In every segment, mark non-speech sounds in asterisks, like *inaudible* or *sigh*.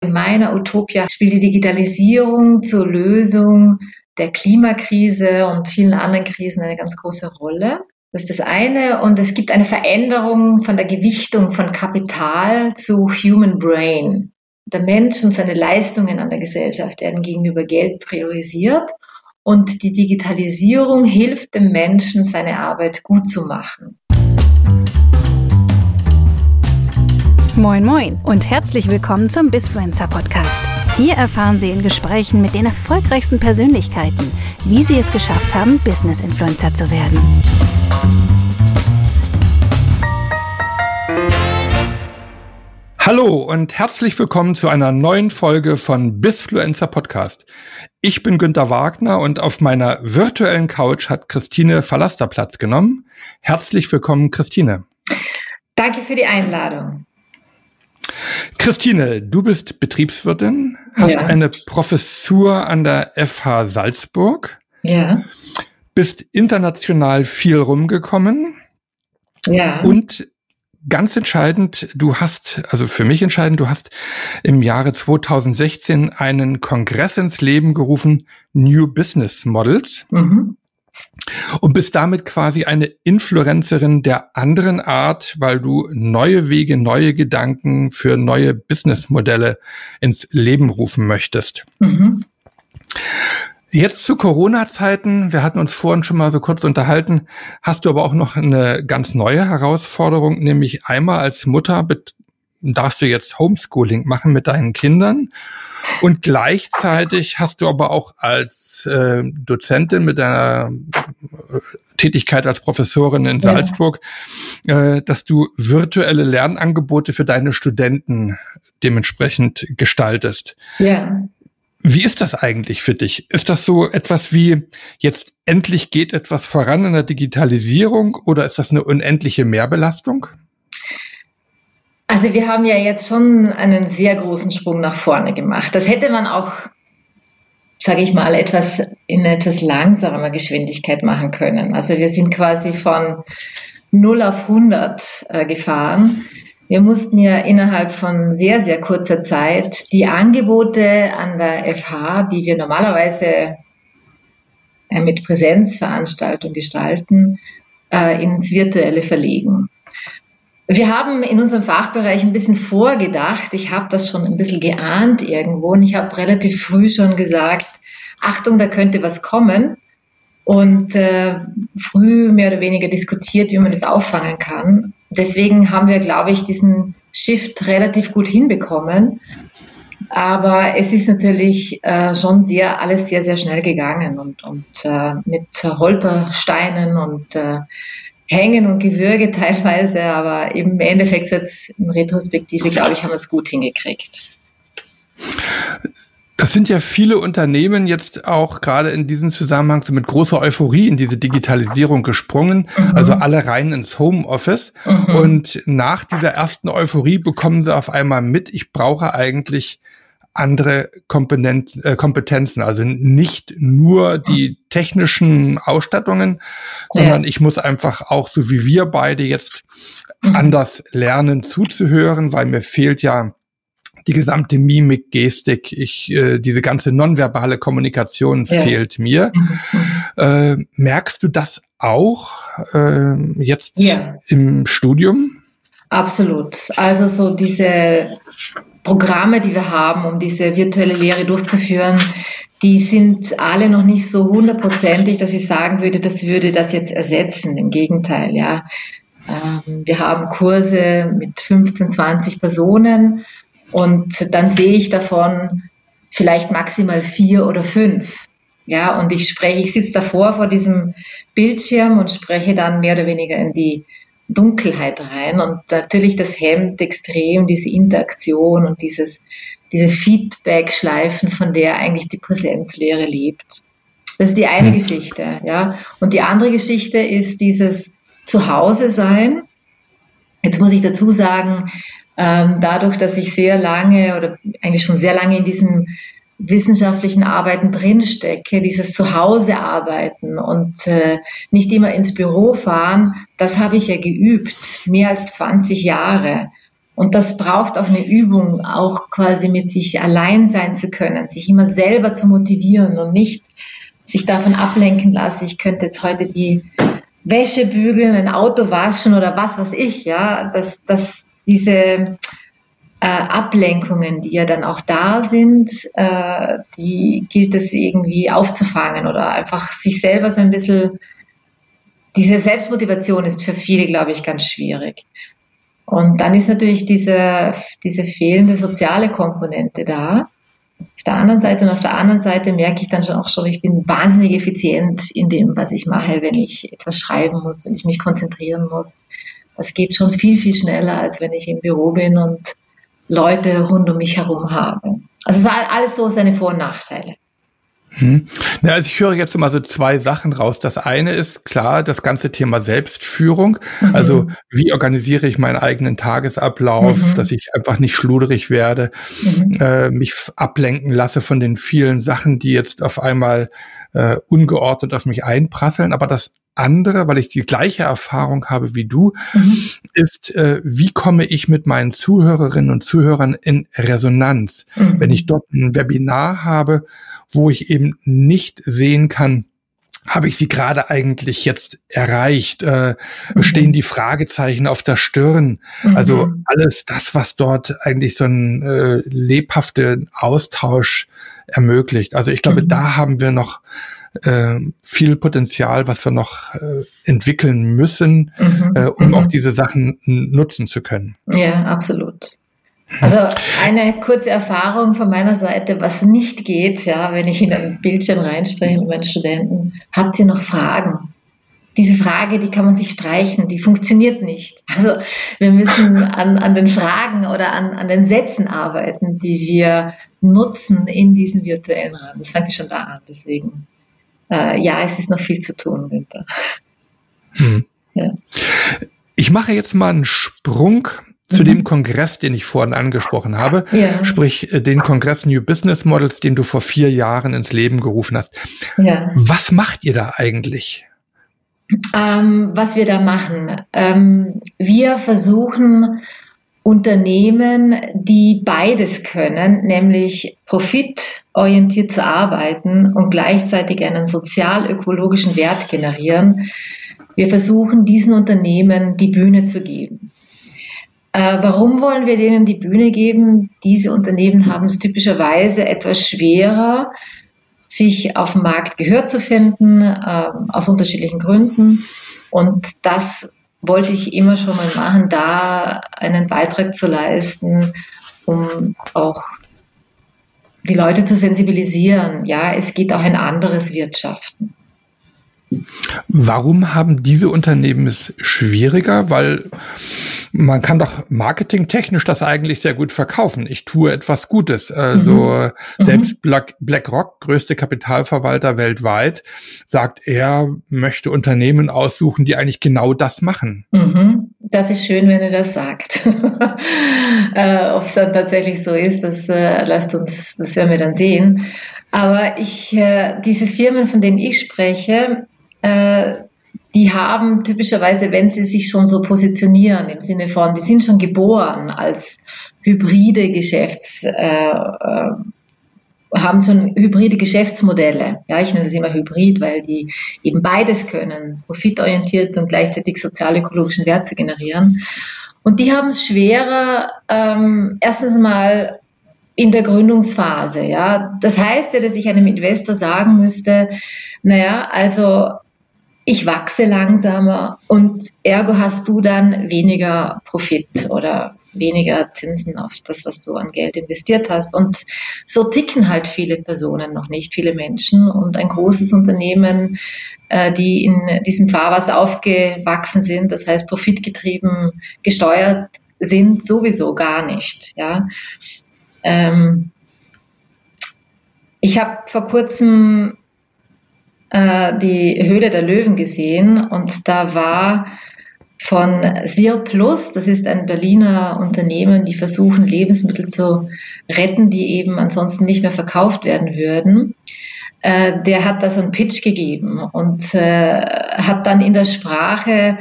In meiner Utopia spielt die Digitalisierung zur Lösung der Klimakrise und vielen anderen Krisen eine ganz große Rolle. Das ist das eine. Und es gibt eine Veränderung von der Gewichtung von Kapital zu Human Brain. Der Mensch und seine Leistungen an der Gesellschaft werden gegenüber Geld priorisiert. Und die Digitalisierung hilft dem Menschen, seine Arbeit gut zu machen. Moin Moin und herzlich willkommen zum Bisfluencer Podcast. Hier erfahren Sie in Gesprächen mit den erfolgreichsten Persönlichkeiten, wie sie es geschafft haben, Business Influencer zu werden. Hallo und herzlich willkommen zu einer neuen Folge von Bisfluencer Podcast. Ich bin Günter Wagner und auf meiner virtuellen Couch hat Christine Verlaster Platz genommen. Herzlich willkommen, Christine. Danke für die Einladung. Christine, du bist Betriebswirtin, hast ja. eine Professur an der FH Salzburg. Ja. Bist international viel rumgekommen. Ja. Und ganz entscheidend, du hast, also für mich entscheidend, du hast im Jahre 2016 einen Kongress ins Leben gerufen, New Business Models. Mhm und bist damit quasi eine Influencerin der anderen Art, weil du neue Wege, neue Gedanken für neue Businessmodelle ins Leben rufen möchtest. Mhm. Jetzt zu Corona-Zeiten, wir hatten uns vorhin schon mal so kurz unterhalten, hast du aber auch noch eine ganz neue Herausforderung, nämlich einmal als Mutter darfst du jetzt Homeschooling machen mit deinen Kindern und gleichzeitig hast du aber auch als äh, Dozentin mit deiner Tätigkeit als Professorin in ja. Salzburg, äh, dass du virtuelle Lernangebote für deine Studenten dementsprechend gestaltest. Ja. Wie ist das eigentlich für dich? Ist das so etwas wie, jetzt endlich geht etwas voran in der Digitalisierung oder ist das eine unendliche Mehrbelastung? Also wir haben ja jetzt schon einen sehr großen Sprung nach vorne gemacht. Das hätte man auch, sage ich mal, etwas in etwas langsamer Geschwindigkeit machen können. Also wir sind quasi von 0 auf 100 äh, gefahren. Wir mussten ja innerhalb von sehr, sehr kurzer Zeit die Angebote an der FH, die wir normalerweise äh, mit Präsenzveranstaltung gestalten, äh, ins Virtuelle verlegen. Wir haben in unserem Fachbereich ein bisschen vorgedacht. Ich habe das schon ein bisschen geahnt irgendwo und ich habe relativ früh schon gesagt, Achtung, da könnte was kommen. Und äh, früh mehr oder weniger diskutiert, wie man das auffangen kann. Deswegen haben wir, glaube ich, diesen Shift relativ gut hinbekommen. Aber es ist natürlich äh, schon sehr, alles sehr, sehr schnell gegangen und, und äh, mit Holpersteinen und äh, Hängen und Gewürge *laughs* teilweise, aber im Endeffekt jetzt in Retrospektive, glaube ich, haben wir es gut hingekriegt. Das sind ja viele Unternehmen jetzt auch gerade in diesem Zusammenhang so mit großer Euphorie in diese Digitalisierung gesprungen, mhm. also alle rein ins Homeoffice. Mhm. Und nach dieser ersten Euphorie bekommen sie auf einmal mit, ich brauche eigentlich andere Kompetenz, äh, Kompetenzen, also nicht nur die technischen Ausstattungen, sondern ja. ich muss einfach auch, so wie wir beide jetzt, anders lernen zuzuhören, weil mir fehlt ja die gesamte Mimik, Gestik, ich, äh, diese ganze nonverbale Kommunikation ja. fehlt mir. Mhm. Äh, merkst du das auch äh, jetzt ja. im Studium? Absolut. Also so diese Programme, die wir haben, um diese virtuelle Lehre durchzuführen, die sind alle noch nicht so hundertprozentig, dass ich sagen würde, das würde das jetzt ersetzen. Im Gegenteil, ja. Ähm, wir haben Kurse mit 15, 20 Personen und dann sehe ich davon vielleicht maximal vier oder fünf. Ja, und ich spreche, ich sitze davor vor diesem Bildschirm und spreche dann mehr oder weniger in die Dunkelheit rein. Und natürlich das hemmt extrem diese Interaktion und dieses, diese Feedback-Schleifen, von der eigentlich die Präsenzlehre lebt. Das ist die eine Geschichte, ja. Und die andere Geschichte ist dieses Zuhause sein. Jetzt muss ich dazu sagen, ähm, dadurch, dass ich sehr lange oder eigentlich schon sehr lange in diesem wissenschaftlichen Arbeiten drinstecke, dieses Zuhausearbeiten und äh, nicht immer ins Büro fahren, das habe ich ja geübt, mehr als 20 Jahre. Und das braucht auch eine Übung, auch quasi mit sich allein sein zu können, sich immer selber zu motivieren und nicht sich davon ablenken lassen, ich könnte jetzt heute die Wäsche bügeln, ein Auto waschen oder was weiß ich, ja, dass, dass diese äh, Ablenkungen, die ja dann auch da sind, äh, die gilt es irgendwie aufzufangen oder einfach sich selber so ein bisschen, diese Selbstmotivation ist für viele, glaube ich, ganz schwierig. Und dann ist natürlich diese, diese fehlende soziale Komponente da auf der anderen Seite und auf der anderen Seite merke ich dann schon auch schon, ich bin wahnsinnig effizient in dem, was ich mache, wenn ich etwas schreiben muss, wenn ich mich konzentrieren muss. Das geht schon viel, viel schneller, als wenn ich im Büro bin und Leute rund um mich herum habe. Also es ist alles so seine Vor- und Nachteile. Hm. Ja, also ich höre jetzt immer so zwei Sachen raus. Das eine ist klar das ganze Thema Selbstführung. Mhm. Also wie organisiere ich meinen eigenen Tagesablauf, mhm. dass ich einfach nicht schluderig werde, mhm. äh, mich ablenken lasse von den vielen Sachen, die jetzt auf einmal äh, ungeordnet auf mich einprasseln. Aber das andere, weil ich die gleiche Erfahrung habe wie du, mhm. ist, äh, wie komme ich mit meinen Zuhörerinnen und Zuhörern in Resonanz? Mhm. Wenn ich dort ein Webinar habe, wo ich eben nicht sehen kann, habe ich sie gerade eigentlich jetzt erreicht? Äh, mhm. Stehen die Fragezeichen auf der Stirn? Mhm. Also alles das, was dort eigentlich so einen äh, lebhaften Austausch ermöglicht. Also ich glaube, mhm. da haben wir noch äh, viel Potenzial, was wir noch äh, entwickeln müssen, mhm. äh, um auch mhm. diese Sachen nutzen zu können. Ja, absolut. Also eine kurze Erfahrung von meiner Seite, was nicht geht, ja, wenn ich in ein Bildschirm reinspreche mit meinen Studenten, habt ihr noch Fragen? Diese Frage, die kann man sich streichen, die funktioniert nicht. Also wir müssen an, an den Fragen oder an, an den Sätzen arbeiten, die wir nutzen in diesem virtuellen Rahmen. Das fängt schon da an. Deswegen, äh, ja, es ist noch viel zu tun, Günther. Hm. Ja. Ich mache jetzt mal einen Sprung zu mhm. dem Kongress, den ich vorhin angesprochen habe, ja. sprich äh, den Kongress New Business Models, den du vor vier Jahren ins Leben gerufen hast. Ja. Was macht ihr da eigentlich? Ähm, was wir da machen, ähm, wir versuchen Unternehmen, die beides können, nämlich profitorientiert zu arbeiten und gleichzeitig einen sozial-ökologischen Wert generieren. Wir versuchen diesen Unternehmen die Bühne zu geben. Äh, warum wollen wir denen die Bühne geben? Diese Unternehmen haben es typischerweise etwas schwerer, sich auf dem Markt Gehör zu finden, äh, aus unterschiedlichen Gründen. Und das wollte ich immer schon mal machen, da einen Beitrag zu leisten, um auch die Leute zu sensibilisieren. Ja, es geht auch ein anderes Wirtschaften. Warum haben diese Unternehmen es schwieriger? Weil man kann doch marketingtechnisch das eigentlich sehr gut verkaufen. Ich tue etwas Gutes. Also mhm. mhm. selbst Black, BlackRock, größte Kapitalverwalter weltweit, sagt, er möchte Unternehmen aussuchen, die eigentlich genau das machen. Mhm. Das ist schön, wenn er das sagt. *laughs* äh, Ob es dann tatsächlich so ist, das äh, lasst uns, das werden wir dann sehen. Aber ich, äh, diese Firmen, von denen ich spreche, äh, die haben typischerweise, wenn sie sich schon so positionieren, im Sinne von, die sind schon geboren als hybride Geschäfts, äh, äh, haben schon hybride Geschäftsmodelle. Ja, ich nenne das immer Hybrid, weil die eben beides können, profitorientiert und gleichzeitig sozial-ökologischen Wert zu generieren. Und die haben es schwerer, ähm, erstens mal in der Gründungsphase. Ja, das heißt ja, dass ich einem Investor sagen müsste, naja, also ich wachse langsamer und ergo hast du dann weniger Profit oder weniger Zinsen auf das, was du an Geld investiert hast. Und so ticken halt viele Personen noch nicht, viele Menschen. Und ein großes Unternehmen, äh, die in diesem Fahrwasser aufgewachsen sind, das heißt profitgetrieben gesteuert sind, sowieso gar nicht. Ja. Ähm, ich habe vor kurzem äh, die Höhle der Löwen gesehen und da war von Sir Plus, das ist ein Berliner Unternehmen, die versuchen Lebensmittel zu retten, die eben ansonsten nicht mehr verkauft werden würden. Äh, der hat da so einen Pitch gegeben und äh, hat dann in der Sprache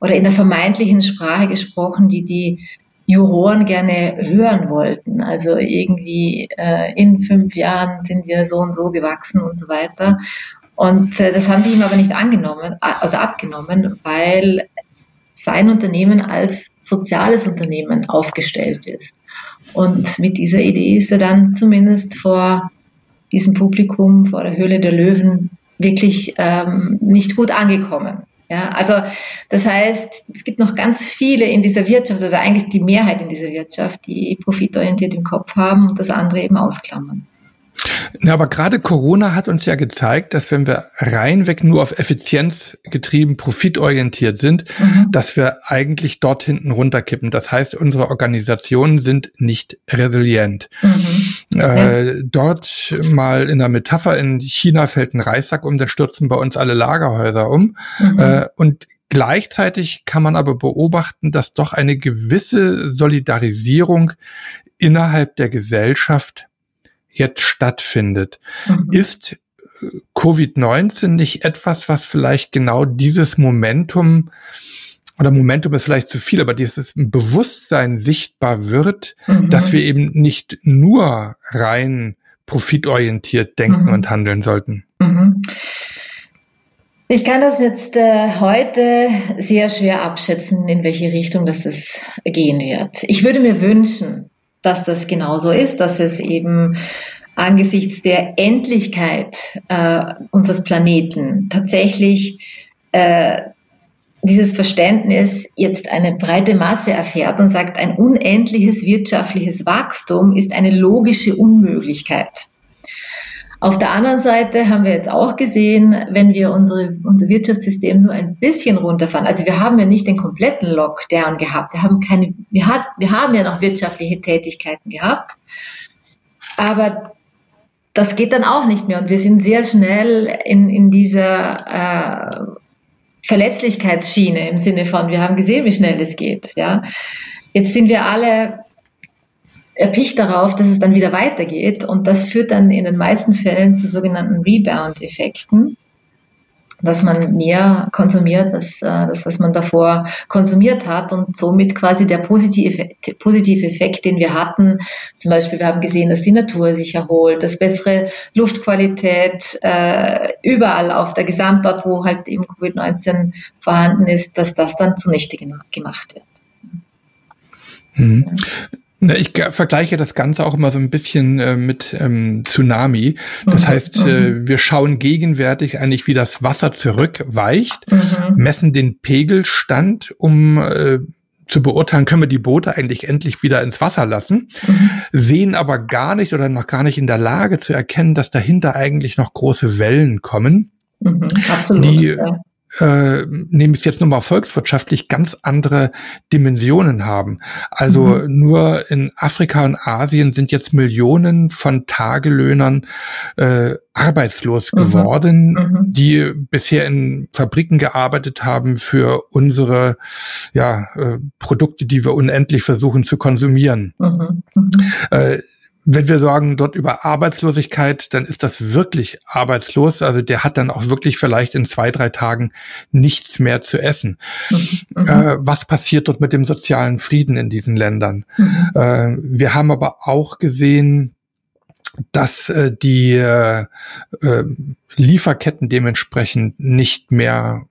oder in der vermeintlichen Sprache gesprochen, die die Juroren gerne hören wollten. Also irgendwie äh, in fünf Jahren sind wir so und so gewachsen und so weiter. Und äh, das haben die ihm aber nicht angenommen, also abgenommen, weil sein Unternehmen als soziales Unternehmen aufgestellt ist. Und mit dieser Idee ist er dann zumindest vor diesem Publikum, vor der Höhle der Löwen, wirklich ähm, nicht gut angekommen. Ja, also das heißt, es gibt noch ganz viele in dieser Wirtschaft oder eigentlich die Mehrheit in dieser Wirtschaft, die profitorientiert im Kopf haben und das andere eben ausklammern. Ja, aber gerade Corona hat uns ja gezeigt, dass wenn wir reinweg nur auf Effizienz getrieben, profitorientiert sind, mhm. dass wir eigentlich dort hinten runterkippen. Das heißt, unsere Organisationen sind nicht resilient. Mhm. Äh. Dort mal in der Metapher, in China fällt ein Reissack um, da stürzen bei uns alle Lagerhäuser um. Mhm. Äh, und Gleichzeitig kann man aber beobachten, dass doch eine gewisse Solidarisierung innerhalb der Gesellschaft jetzt stattfindet. Mhm. Ist äh, Covid-19 nicht etwas, was vielleicht genau dieses Momentum oder Momentum ist vielleicht zu viel, aber dieses Bewusstsein sichtbar wird, mhm. dass wir eben nicht nur rein profitorientiert denken mhm. und handeln sollten. Mhm. Ich kann das jetzt äh, heute sehr schwer abschätzen, in welche Richtung das, das gehen wird. Ich würde mir wünschen, dass das genauso ist, dass es eben angesichts der Endlichkeit äh, unseres Planeten tatsächlich äh, dieses Verständnis jetzt eine breite Masse erfährt und sagt, ein unendliches wirtschaftliches Wachstum ist eine logische Unmöglichkeit. Auf der anderen Seite haben wir jetzt auch gesehen, wenn wir unsere, unser Wirtschaftssystem nur ein bisschen runterfahren, also wir haben ja nicht den kompletten Lockdown gehabt, wir haben keine, wir, hat, wir haben ja noch wirtschaftliche Tätigkeiten gehabt, aber das geht dann auch nicht mehr und wir sind sehr schnell in, in dieser äh, Verletzlichkeitsschiene im Sinne von, wir haben gesehen, wie schnell es geht. Ja. Jetzt sind wir alle erpicht darauf, dass es dann wieder weitergeht. Und das führt dann in den meisten Fällen zu sogenannten Rebound-Effekten, dass man mehr konsumiert als äh, das, was man davor konsumiert hat und somit quasi der positive, positive Effekt, den wir hatten, zum Beispiel wir haben gesehen, dass die Natur sich erholt, dass bessere Luftqualität äh, überall auf der Gesamtort, wo halt eben Covid-19 vorhanden ist, dass das dann zunichte gemacht wird. Mhm. Ich vergleiche das Ganze auch immer so ein bisschen äh, mit ähm, Tsunami. Das mhm. heißt, äh, mhm. wir schauen gegenwärtig eigentlich, wie das Wasser zurückweicht, mhm. messen den Pegelstand, um äh, zu beurteilen, können wir die Boote eigentlich endlich wieder ins Wasser lassen, mhm. sehen aber gar nicht oder noch gar nicht in der Lage zu erkennen, dass dahinter eigentlich noch große Wellen kommen. Mhm, absolut. Die, ja äh, nehme ich jetzt nur mal volkswirtschaftlich ganz andere Dimensionen haben. Also mhm. nur in Afrika und Asien sind jetzt Millionen von Tagelöhnern äh, arbeitslos mhm. geworden, mhm. die bisher in Fabriken gearbeitet haben für unsere ja, äh, Produkte, die wir unendlich versuchen zu konsumieren. Mhm. mhm. Äh, wenn wir sagen dort über Arbeitslosigkeit, dann ist das wirklich arbeitslos. Also der hat dann auch wirklich vielleicht in zwei, drei Tagen nichts mehr zu essen. Mhm. Äh, was passiert dort mit dem sozialen Frieden in diesen Ländern? Mhm. Äh, wir haben aber auch gesehen, dass äh, die äh, äh Lieferketten dementsprechend nicht mehr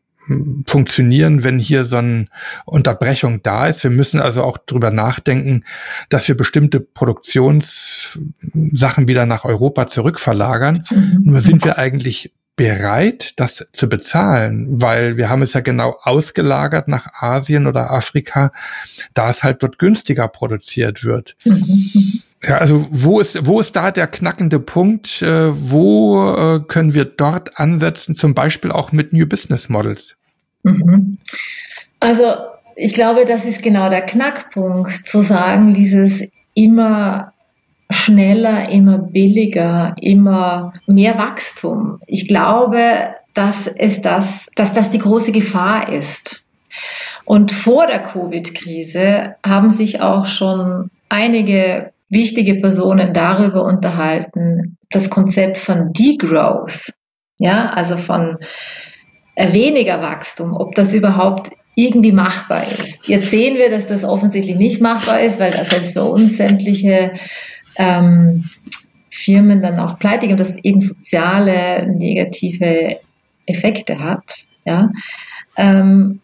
funktionieren, wenn hier so eine Unterbrechung da ist. Wir müssen also auch drüber nachdenken, dass wir bestimmte Produktionssachen wieder nach Europa zurückverlagern. Mhm. Nur sind wir eigentlich bereit, das zu bezahlen, weil wir haben es ja genau ausgelagert nach Asien oder Afrika, da es halt dort günstiger produziert wird. Mhm. Ja, also wo ist, wo ist da der knackende Punkt? Äh, wo äh, können wir dort ansetzen, zum Beispiel auch mit New Business Models? Mhm. Also ich glaube, das ist genau der Knackpunkt, zu sagen, dieses immer schneller, immer billiger, immer mehr Wachstum. Ich glaube, dass es das, dass das die große Gefahr ist. Und vor der Covid-Krise haben sich auch schon einige wichtige Personen darüber unterhalten, das Konzept von Degrowth, ja, also von äh, weniger Wachstum, ob das überhaupt irgendwie machbar ist. Jetzt sehen wir, dass das offensichtlich nicht machbar ist, weil das selbst für uns sämtliche ähm, Firmen dann auch pleite und das eben soziale negative Effekte hat. Ja. Ähm,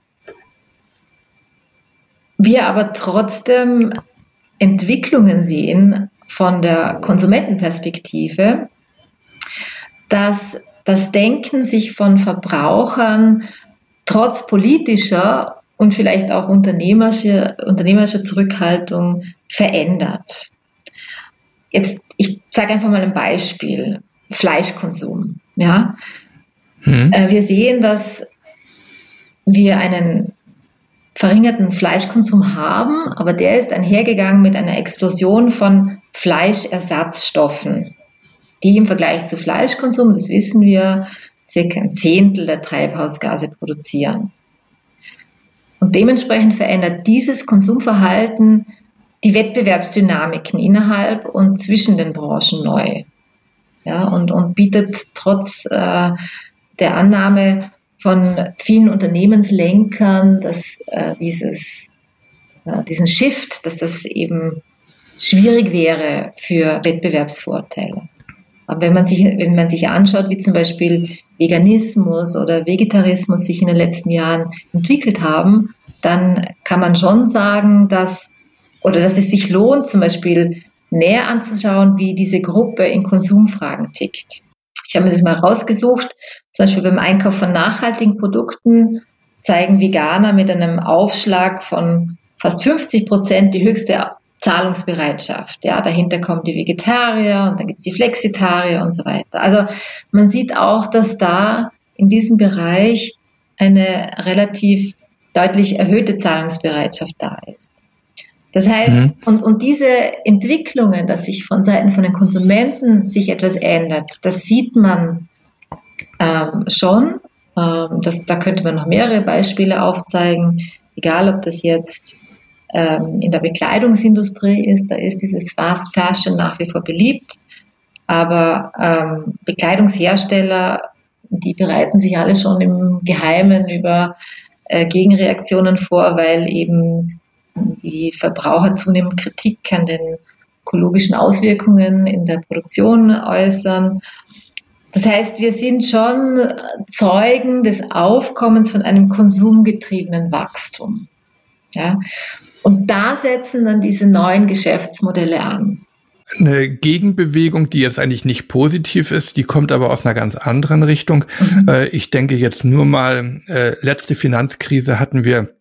wir aber trotzdem Entwicklungen sehen von der Konsumentenperspektive, dass das Denken sich von Verbrauchern trotz politischer und vielleicht auch unternehmerischer, unternehmerischer Zurückhaltung verändert. Jetzt, ich sage einfach mal ein Beispiel. Fleischkonsum. Ja? Mhm. Wir sehen, dass wir einen verringerten Fleischkonsum haben, aber der ist einhergegangen mit einer Explosion von Fleischersatzstoffen, die im Vergleich zu Fleischkonsum, das wissen wir, circa ein Zehntel der Treibhausgase produzieren. Und dementsprechend verändert dieses Konsumverhalten die Wettbewerbsdynamiken innerhalb und zwischen den Branchen neu. Ja, und, und bietet trotz äh, der Annahme von vielen Unternehmenslenkern, dass äh, dieses, äh, diesen Shift, dass das eben schwierig wäre für Wettbewerbsvorteile. Aber wenn man sich, wenn man sich anschaut, wie zum Beispiel Veganismus oder Vegetarismus sich in den letzten Jahren entwickelt haben, dann kann man schon sagen, dass, oder dass es sich lohnt, zum Beispiel näher anzuschauen, wie diese Gruppe in Konsumfragen tickt. Ich habe mir das mal rausgesucht. Zum Beispiel beim Einkauf von nachhaltigen Produkten zeigen Veganer mit einem Aufschlag von fast 50 Prozent die höchste Zahlungsbereitschaft. Ja, dahinter kommen die Vegetarier und dann gibt es die Flexitarier und so weiter. Also man sieht auch, dass da in diesem Bereich eine relativ deutlich erhöhte Zahlungsbereitschaft da ist. Das heißt, mhm. und, und diese Entwicklungen, dass sich von Seiten von den Konsumenten sich etwas ändert, das sieht man ähm, schon. Ähm, das, da könnte man noch mehrere Beispiele aufzeigen, egal ob das jetzt ähm, in der Bekleidungsindustrie ist, da ist dieses Fast Fashion nach wie vor beliebt. Aber ähm, Bekleidungshersteller, die bereiten sich alle schon im Geheimen über äh, Gegenreaktionen vor, weil eben die Verbraucher zunehmend Kritik an den ökologischen Auswirkungen in der Produktion äußern. Das heißt, wir sind schon Zeugen des Aufkommens von einem konsumgetriebenen Wachstum. Ja? Und da setzen dann diese neuen Geschäftsmodelle an. Eine Gegenbewegung, die jetzt eigentlich nicht positiv ist, die kommt aber aus einer ganz anderen Richtung. Mhm. Äh, ich denke jetzt nur mal, äh, letzte Finanzkrise hatten wir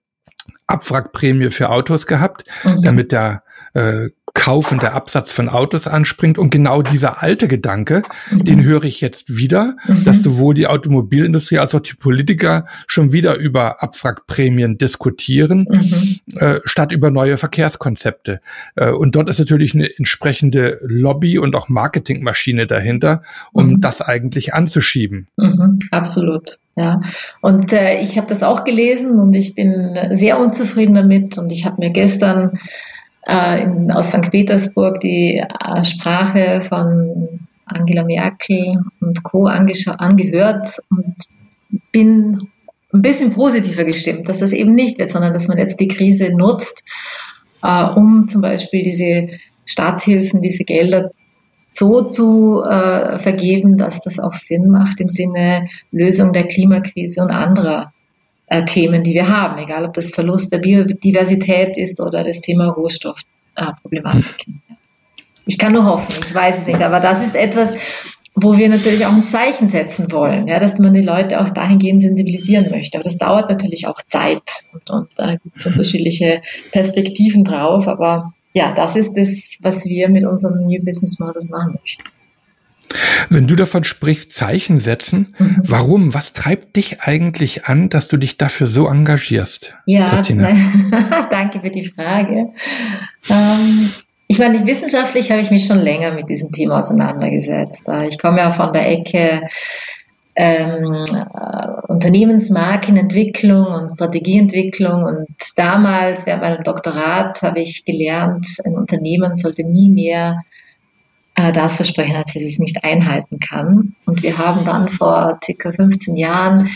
Abwrackprämie für Autos gehabt, mhm. damit der äh, Kauf und der Absatz von Autos anspringt. Und genau dieser alte Gedanke, mhm. den höre ich jetzt wieder, mhm. dass sowohl die Automobilindustrie als auch die Politiker schon wieder über Abwrackprämien diskutieren, mhm. äh, statt über neue Verkehrskonzepte. Äh, und dort ist natürlich eine entsprechende Lobby und auch Marketingmaschine dahinter, um mhm. das eigentlich anzuschieben. Mhm. Absolut. Ja, und äh, ich habe das auch gelesen und ich bin sehr unzufrieden damit und ich habe mir gestern äh, in, aus St. Petersburg die äh, Sprache von Angela Merkel und Co. angehört und bin ein bisschen positiver gestimmt, dass das eben nicht wird, sondern dass man jetzt die Krise nutzt, äh, um zum Beispiel diese Staatshilfen, diese Gelder so zu äh, vergeben, dass das auch Sinn macht im Sinne Lösung der Klimakrise und anderer äh, Themen, die wir haben, egal ob das Verlust der Biodiversität ist oder das Thema Rohstoffproblematiken. Äh, ich kann nur hoffen, ich weiß es nicht, aber das ist etwas, wo wir natürlich auch ein Zeichen setzen wollen, ja, dass man die Leute auch dahingehend sensibilisieren möchte. Aber das dauert natürlich auch Zeit und, und da gibt es unterschiedliche Perspektiven drauf. Aber ja, das ist das, was wir mit unserem New Business Models machen möchten. Wenn du davon sprichst, Zeichen setzen, mhm. warum? Was treibt dich eigentlich an, dass du dich dafür so engagierst? Ja, Christina? *laughs* danke für die Frage. Ähm, ich meine, wissenschaftlich habe ich mich schon länger mit diesem Thema auseinandergesetzt. Ich komme ja von der Ecke ähm, äh, Unternehmensmarkenentwicklung und Strategieentwicklung. Und damals, während meinem Doktorat, habe ich gelernt, ein Unternehmen sollte nie mehr äh, das versprechen, als dass es nicht einhalten kann. Und wir haben dann vor circa 15 Jahren,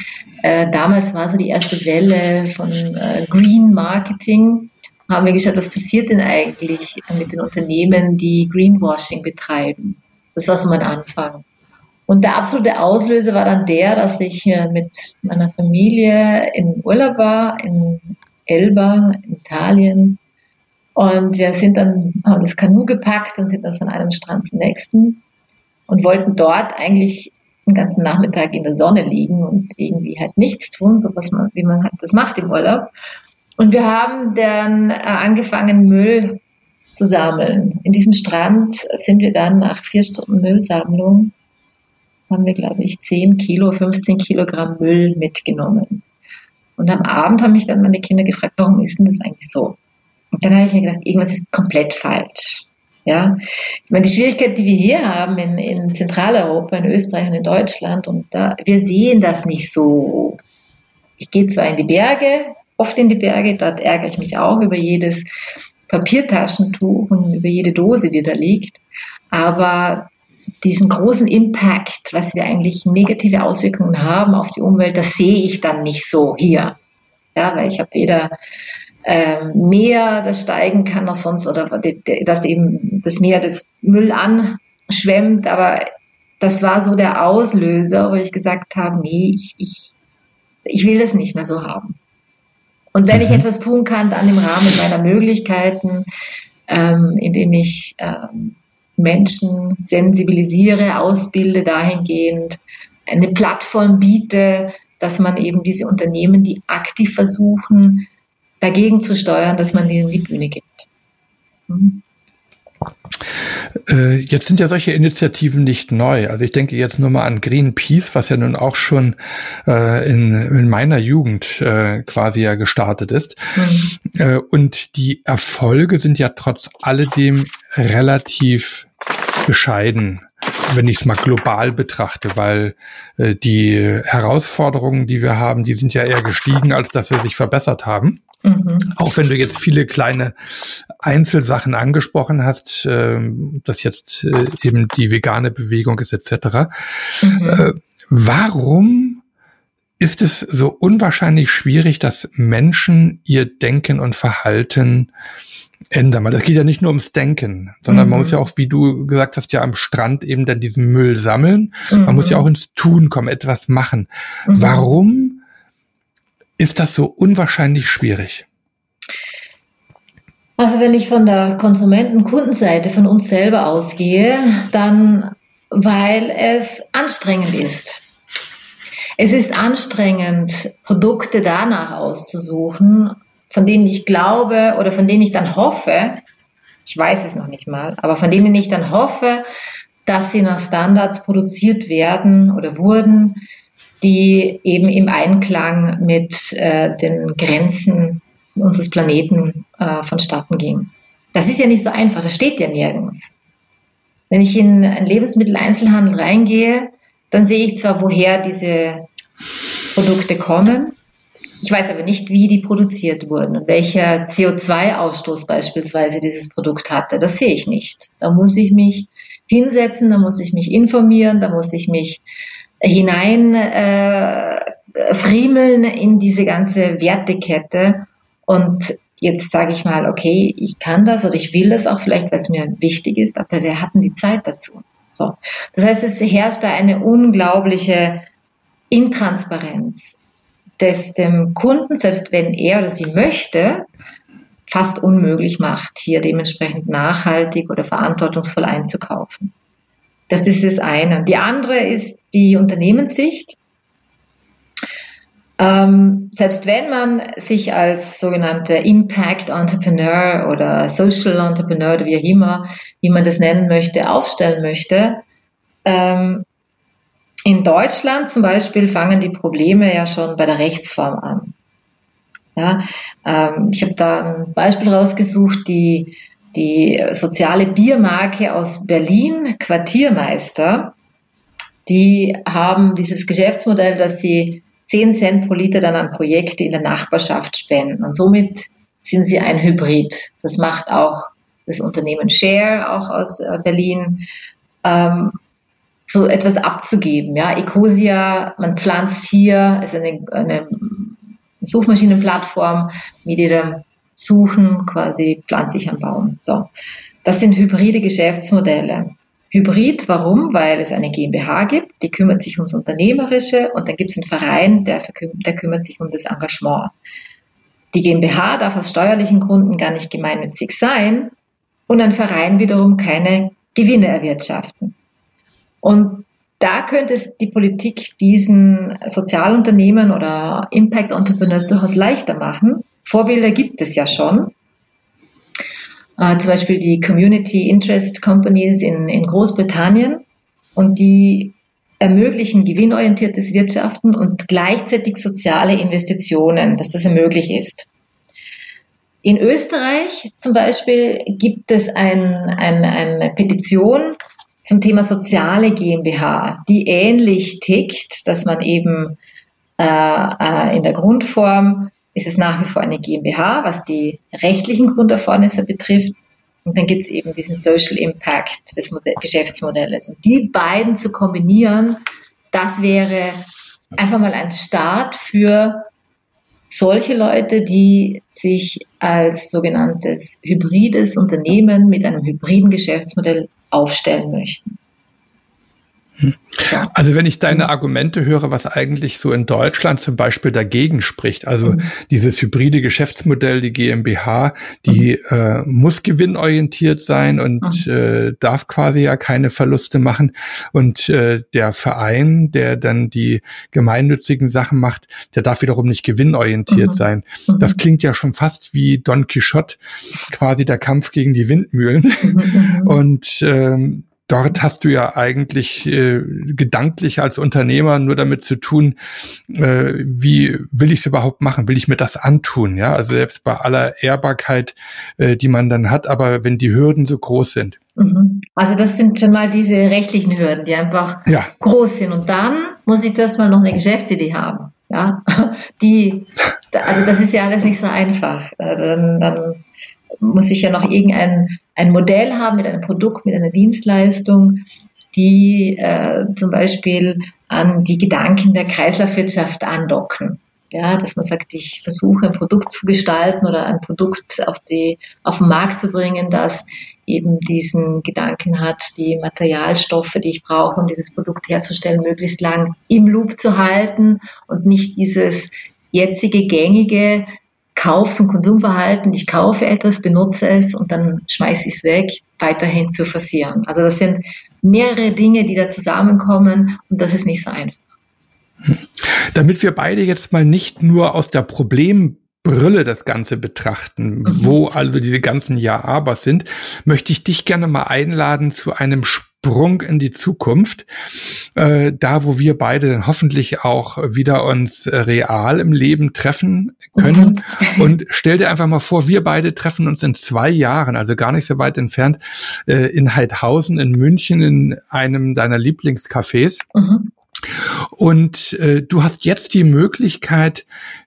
äh, damals war so die erste Welle von äh, Green Marketing, haben wir geschaut, was passiert denn eigentlich mit den Unternehmen, die Greenwashing betreiben. Das war so mein Anfang. Und der absolute Auslöser war dann der, dass ich äh, mit meiner Familie in Urlaub war, in Elba, in Italien, und wir sind dann, haben das Kanu gepackt und sind dann von einem Strand zum nächsten und wollten dort eigentlich den ganzen Nachmittag in der Sonne liegen und irgendwie halt nichts tun, so was man, wie man halt das macht im Urlaub. Und wir haben dann äh, angefangen, Müll zu sammeln. In diesem Strand sind wir dann nach vier Stunden Müllsammlung, haben wir, glaube ich, 10 Kilo, 15 Kilogramm Müll mitgenommen. Und am Abend haben mich dann meine Kinder gefragt, warum ist denn das eigentlich so? Und dann habe ich mir gedacht, irgendwas ist komplett falsch. Ja, ich meine, die Schwierigkeit, die wir hier haben in, in Zentraleuropa, in Österreich und in Deutschland, und da, wir sehen das nicht so. Ich gehe zwar in die Berge, oft in die Berge, dort ärgere ich mich auch über jedes Papiertaschentuch und über jede Dose, die da liegt, aber diesen großen Impact, was wir eigentlich negative Auswirkungen haben auf die Umwelt, das sehe ich dann nicht so hier. Ja, weil ich habe weder ähm, Meer, das steigen kann noch sonst oder dass eben das Meer das Müll anschwemmt. Aber das war so der Auslöser, wo ich gesagt habe, nee, ich, ich, ich will das nicht mehr so haben. Und wenn ich mhm. etwas tun kann, dann im Rahmen meiner Möglichkeiten, ähm, indem ich ähm, Menschen sensibilisiere, ausbilde dahingehend, eine Plattform biete, dass man eben diese Unternehmen, die aktiv versuchen, dagegen zu steuern, dass man ihnen die Bühne gibt. Mhm. Jetzt sind ja solche Initiativen nicht neu. Also ich denke jetzt nur mal an Greenpeace, was ja nun auch schon äh, in, in, meiner Jugend äh, quasi ja gestartet ist. Mhm. Äh, und die Erfolge sind ja trotz alledem relativ bescheiden wenn ich es mal global betrachte, weil äh, die Herausforderungen, die wir haben, die sind ja eher gestiegen, als dass wir sich verbessert haben. Mhm. Auch wenn du jetzt viele kleine Einzelsachen angesprochen hast, äh, dass jetzt äh, eben die vegane Bewegung ist etc. Mhm. Äh, warum ist es so unwahrscheinlich schwierig, dass Menschen ihr Denken und Verhalten ändern? Weil das geht ja nicht nur ums Denken, sondern mhm. man muss ja auch, wie du gesagt hast, ja am Strand eben dann diesen Müll sammeln. Man muss ja mhm. auch ins Tun kommen, etwas machen. Mhm. Warum ist das so unwahrscheinlich schwierig? Also wenn ich von der Konsumenten-Kundenseite von uns selber ausgehe, dann weil es anstrengend ist. Es ist anstrengend, Produkte danach auszusuchen, von denen ich glaube oder von denen ich dann hoffe, ich weiß es noch nicht mal, aber von denen ich dann hoffe, dass sie nach Standards produziert werden oder wurden, die eben im Einklang mit äh, den Grenzen unseres Planeten äh, vonstatten ging. Das ist ja nicht so einfach, das steht ja nirgends. Wenn ich in einen Lebensmitteleinzelhandel reingehe, dann sehe ich zwar, woher diese Produkte kommen, ich weiß aber nicht, wie die produziert wurden und welcher CO2-Ausstoß beispielsweise dieses Produkt hatte. Das sehe ich nicht. Da muss ich mich hinsetzen, da muss ich mich informieren, da muss ich mich hinein äh, friemeln in diese ganze Wertekette und jetzt sage ich mal, okay, ich kann das oder ich will das auch vielleicht, weil es mir wichtig ist, aber wir hatten die Zeit dazu. So. Das heißt, es herrscht da eine unglaubliche Intransparenz, das dem Kunden, selbst wenn er oder sie möchte, fast unmöglich macht, hier dementsprechend nachhaltig oder verantwortungsvoll einzukaufen. Das ist das eine. Die andere ist die Unternehmenssicht. Ähm, selbst wenn man sich als sogenannte Impact Entrepreneur oder Social Entrepreneur oder wie auch immer, wie man das nennen möchte, aufstellen möchte, ähm, in Deutschland zum Beispiel fangen die Probleme ja schon bei der Rechtsform an. Ja, ähm, ich habe da ein Beispiel rausgesucht, die die soziale Biermarke aus Berlin, Quartiermeister, die haben dieses Geschäftsmodell, dass sie 10 Cent pro Liter dann an Projekte in der Nachbarschaft spenden. Und somit sind sie ein Hybrid. Das macht auch das Unternehmen Share, auch aus äh, Berlin. ähm, so etwas abzugeben. Ja, Ecosia, man pflanzt hier, ist eine, eine Suchmaschinenplattform mit jedem Suchen quasi pflanze ich einen Baum. So. Das sind hybride Geschäftsmodelle. Hybrid, warum? Weil es eine GmbH gibt, die kümmert sich ums Unternehmerische und dann gibt es einen Verein, der, der kümmert sich um das Engagement. Die GmbH darf aus steuerlichen Gründen gar nicht gemeinnützig sein und ein Verein wiederum keine Gewinne erwirtschaften. Und da könnte es die Politik diesen Sozialunternehmen oder Impact Entrepreneurs durchaus leichter machen. Vorbilder gibt es ja schon. Äh, zum Beispiel die Community Interest Companies in, in Großbritannien. Und die ermöglichen gewinnorientiertes Wirtschaften und gleichzeitig soziale Investitionen, dass das möglich ist. In Österreich zum Beispiel gibt es ein, ein, eine Petition zum Thema soziale GmbH, die ähnlich tickt, dass man eben äh, äh, in der Grundform ist es nach wie vor eine GmbH, was die rechtlichen Grunderfordernisse betrifft. Und dann gibt es eben diesen Social Impact des Modell Geschäftsmodells. Und die beiden zu kombinieren, das wäre einfach mal ein Start für solche Leute, die sich als sogenanntes hybrides Unternehmen mit einem hybriden Geschäftsmodell aufstellen möchten. Also wenn ich deine Argumente höre, was eigentlich so in Deutschland zum Beispiel dagegen spricht, also mhm. dieses hybride Geschäftsmodell, die GmbH, die mhm. äh, muss gewinnorientiert sein und mhm. äh, darf quasi ja keine Verluste machen. Und äh, der Verein, der dann die gemeinnützigen Sachen macht, der darf wiederum nicht gewinnorientiert mhm. sein. Mhm. Das klingt ja schon fast wie Don Quixote, quasi der Kampf gegen die Windmühlen. Mhm. *laughs* Und ähm, dort hast du ja eigentlich äh, gedanklich als Unternehmer nur damit zu tun, äh, wie will ich es überhaupt machen? Will ich mir das antun? Ja, also selbst bei aller Ehrbarkeit, äh, die man dann hat, aber wenn die Hürden so groß sind. Mhm. Also das sind schon mal diese rechtlichen Hürden, die einfach ja. groß sind. Und dann muss ich zuerst mal noch eine Geschäftsidee haben. Ja, *laughs* die, also das ist ja alles nicht so einfach. Äh, dann, dann muss ich ja noch irgendein ein Modell haben mit einem Produkt, mit einer Dienstleistung, die äh, zum Beispiel an die Gedanken der Kreislaufwirtschaft andocken. Ja, dass man sagt, ich versuche ein Produkt zu gestalten oder ein Produkt auf, die, auf den Markt zu bringen, das eben diesen Gedanken hat, die Materialstoffe, die ich brauche, um dieses Produkt herzustellen, möglichst lang im Loop zu halten und nicht dieses jetzige gängige Kaufs- und Konsumverhalten, ich kaufe etwas, benutze es und dann schmeiße ich es weg, weiterhin zu forcieren. Also das sind mehrere Dinge, die da zusammenkommen und das ist nicht so einfach. Damit wir beide jetzt mal nicht nur aus der Problembrille das Ganze betrachten, mhm. wo also diese ganzen Ja-Aber sind, möchte ich dich gerne mal einladen zu einem Sprung in die Zukunft, äh, da wo wir beide dann hoffentlich auch wieder uns äh, real im Leben treffen können. Mhm. *laughs* Und stell dir einfach mal vor, wir beide treffen uns in zwei Jahren, also gar nicht so weit entfernt, äh, in Heidhausen in München in einem deiner Lieblingscafés. Mhm. Und äh, du hast jetzt die Möglichkeit,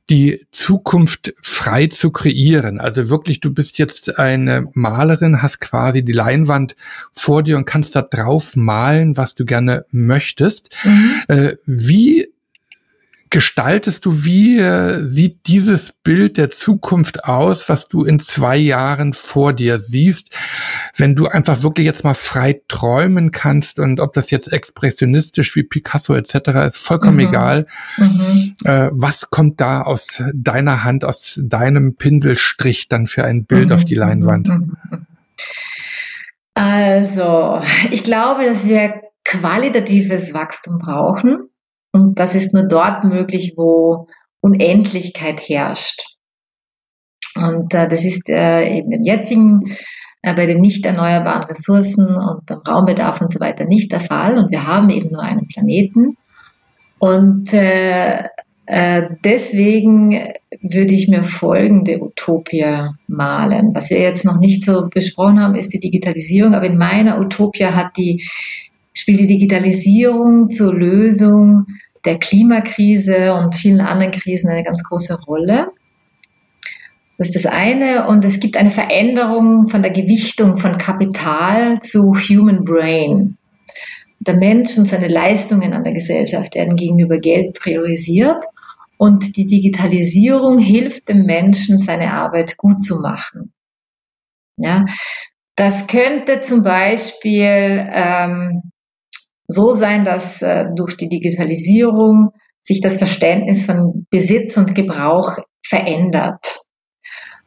die Zukunft frei zu kreieren. Also wirklich, du bist jetzt eine Malerin, hast quasi die Leinwand vor dir und kannst da drauf malen, was du gerne möchtest. Mhm. Äh, wie gestaltest du, wie äh, sieht dieses Bild der Zukunft aus, was du in zwei Jahren vor dir siehst, wenn du einfach wirklich jetzt mal frei träumen kannst und ob das jetzt expressionistisch wie Picasso etc. ist, vollkommen mhm. egal. Mhm. Äh, was kommt da aus deiner Hand, aus deinem Pinselstrich dann für ein Bild mhm. auf die Leinwand? Mhm. Also, ich glaube, dass wir qualitatives Wachstum brauchen. Und das ist nur dort möglich, wo Unendlichkeit herrscht. Und äh, das ist äh, in dem jetzigen, äh, bei den nicht erneuerbaren Ressourcen und beim Raumbedarf und so weiter nicht der Fall. Und wir haben eben nur einen Planeten. Und äh, äh, deswegen würde ich mir folgende Utopie malen. Was wir jetzt noch nicht so besprochen haben, ist die Digitalisierung. Aber in meiner Utopie hat die spielt die Digitalisierung zur Lösung der Klimakrise und vielen anderen Krisen eine ganz große Rolle. Das ist das eine. Und es gibt eine Veränderung von der Gewichtung von Kapital zu Human Brain. Der Mensch und seine Leistungen an der Gesellschaft werden gegenüber Geld priorisiert und die Digitalisierung hilft dem Menschen, seine Arbeit gut zu machen. Ja, das könnte zum Beispiel ähm, so sein, dass äh, durch die Digitalisierung sich das Verständnis von Besitz und Gebrauch verändert.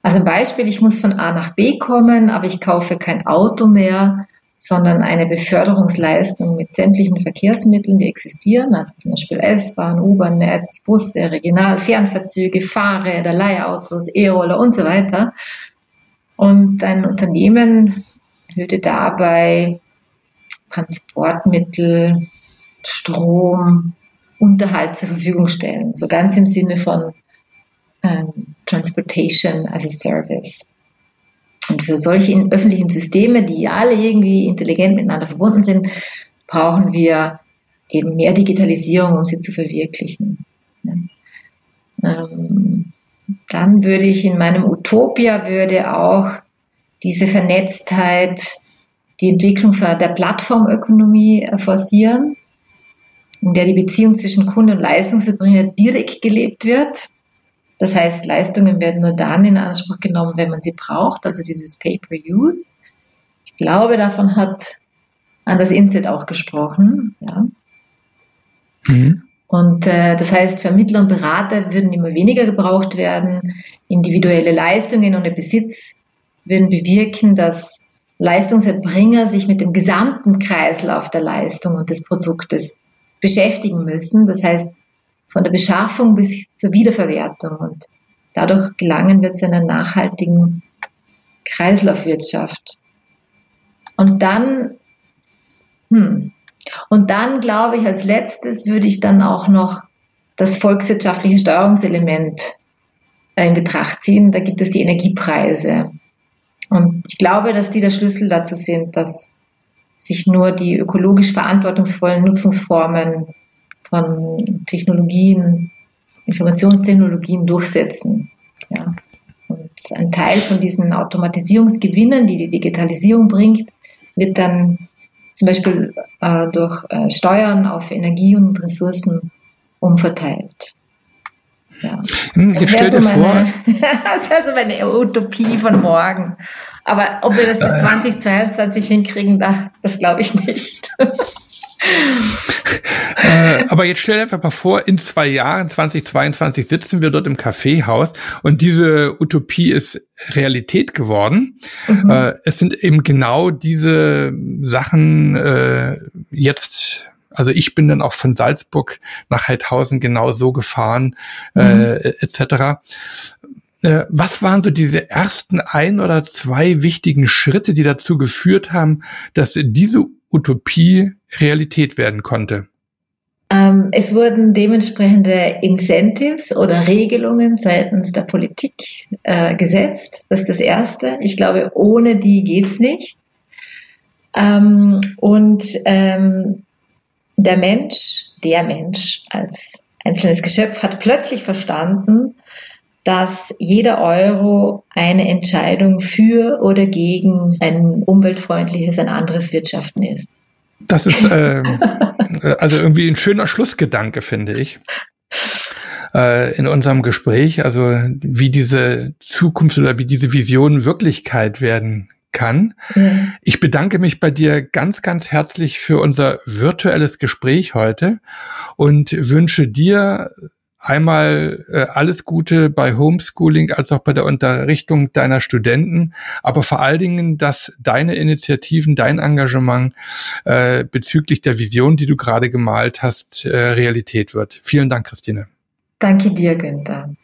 Also ein Beispiel, ich muss von A nach B kommen, aber ich kaufe kein Auto mehr, sondern eine Beförderungsleistung mit sämtlichen Verkehrsmitteln, die existieren, also zum Beispiel S-Bahn, U-Bahn-Netz, Busse, Regional-, Fernverzüge, Fahrräder, Leihautos, E-Roller und so weiter. Und ein Unternehmen würde dabei Transportmittel, Strom, Unterhalt zur Verfügung stellen. So ganz im Sinne von ähm, Transportation as a Service. Und für solche öffentlichen Systeme, die alle irgendwie intelligent miteinander verbunden sind, brauchen wir eben mehr Digitalisierung, um sie zu verwirklichen. Ähm, dann würde ich in meinem Utopia würde auch diese Vernetztheit, die Entwicklung der Plattformökonomie forcieren, in der die Beziehung zwischen Kunde und Leistungserbringer direkt gelebt wird. Das heißt, Leistungen werden nur dann in Anspruch genommen, wenn man sie braucht, also dieses Pay-per-Use. Ich glaube, davon hat Anders Inset auch gesprochen. Ja. Mhm. Und äh, das heißt, Vermittler und Berater würden immer weniger gebraucht werden. Individuelle Leistungen der Besitz würden bewirken, dass Leistungserbringer sich mit dem gesamten Kreislauf der Leistung und des Produktes beschäftigen müssen. Das heißt, von der Beschaffung bis zur Wiederverwertung. Und dadurch gelangen wir zu einer nachhaltigen Kreislaufwirtschaft. Und dann, hm, und dann glaube ich, als letztes würde ich dann auch noch das volkswirtschaftliche Steuerungselement in Betracht ziehen. Da gibt es die Energiepreise. Und ich glaube, dass die der Schlüssel dazu sind, dass sich nur die ökologisch verantwortungsvollen Nutzungsformen von Technologien, Informationstechnologien durchsetzen. Ja. Und ein Teil von diesen Automatisierungsgewinnen, die die Digitalisierung bringt, wird dann zum Beispiel äh, durch äh, Steuern auf Energie und Ressourcen umverteilt. Ja. Hm, jetzt stell dir meine, vor. *laughs* das wäre so meine Utopie von morgen. Aber ob wir das bis 2022 hinkriegen, das glaube ich nicht. *laughs* äh, aber jetzt stell dir einfach mal vor, in zwei Jahren, 2022, sitzen wir dort im Kaffeehaus und diese Utopie ist Realität geworden. Mhm. Äh, es sind eben genau diese Sachen äh, jetzt also ich bin dann auch von Salzburg nach Heidhausen genau so gefahren, mhm. äh, etc. Äh, was waren so diese ersten ein oder zwei wichtigen Schritte, die dazu geführt haben, dass diese Utopie Realität werden konnte? Ähm, es wurden dementsprechende Incentives oder Regelungen seitens der Politik äh, gesetzt. Das ist das Erste. Ich glaube, ohne die geht's nicht. Ähm, und ähm, der Mensch, der Mensch als einzelnes Geschöpf hat plötzlich verstanden, dass jeder Euro eine Entscheidung für oder gegen ein umweltfreundliches, ein anderes Wirtschaften ist. Das ist *laughs* äh, also irgendwie ein schöner Schlussgedanke, finde ich äh, in unserem Gespräch, also wie diese Zukunft oder wie diese Vision Wirklichkeit werden kann. Mhm. Ich bedanke mich bei dir ganz, ganz herzlich für unser virtuelles Gespräch heute und wünsche dir einmal äh, alles Gute bei Homeschooling als auch bei der Unterrichtung deiner Studenten, aber vor allen Dingen, dass deine Initiativen, dein Engagement äh, bezüglich der Vision, die du gerade gemalt hast, äh, Realität wird. Vielen Dank, Christine. Danke dir, Günther.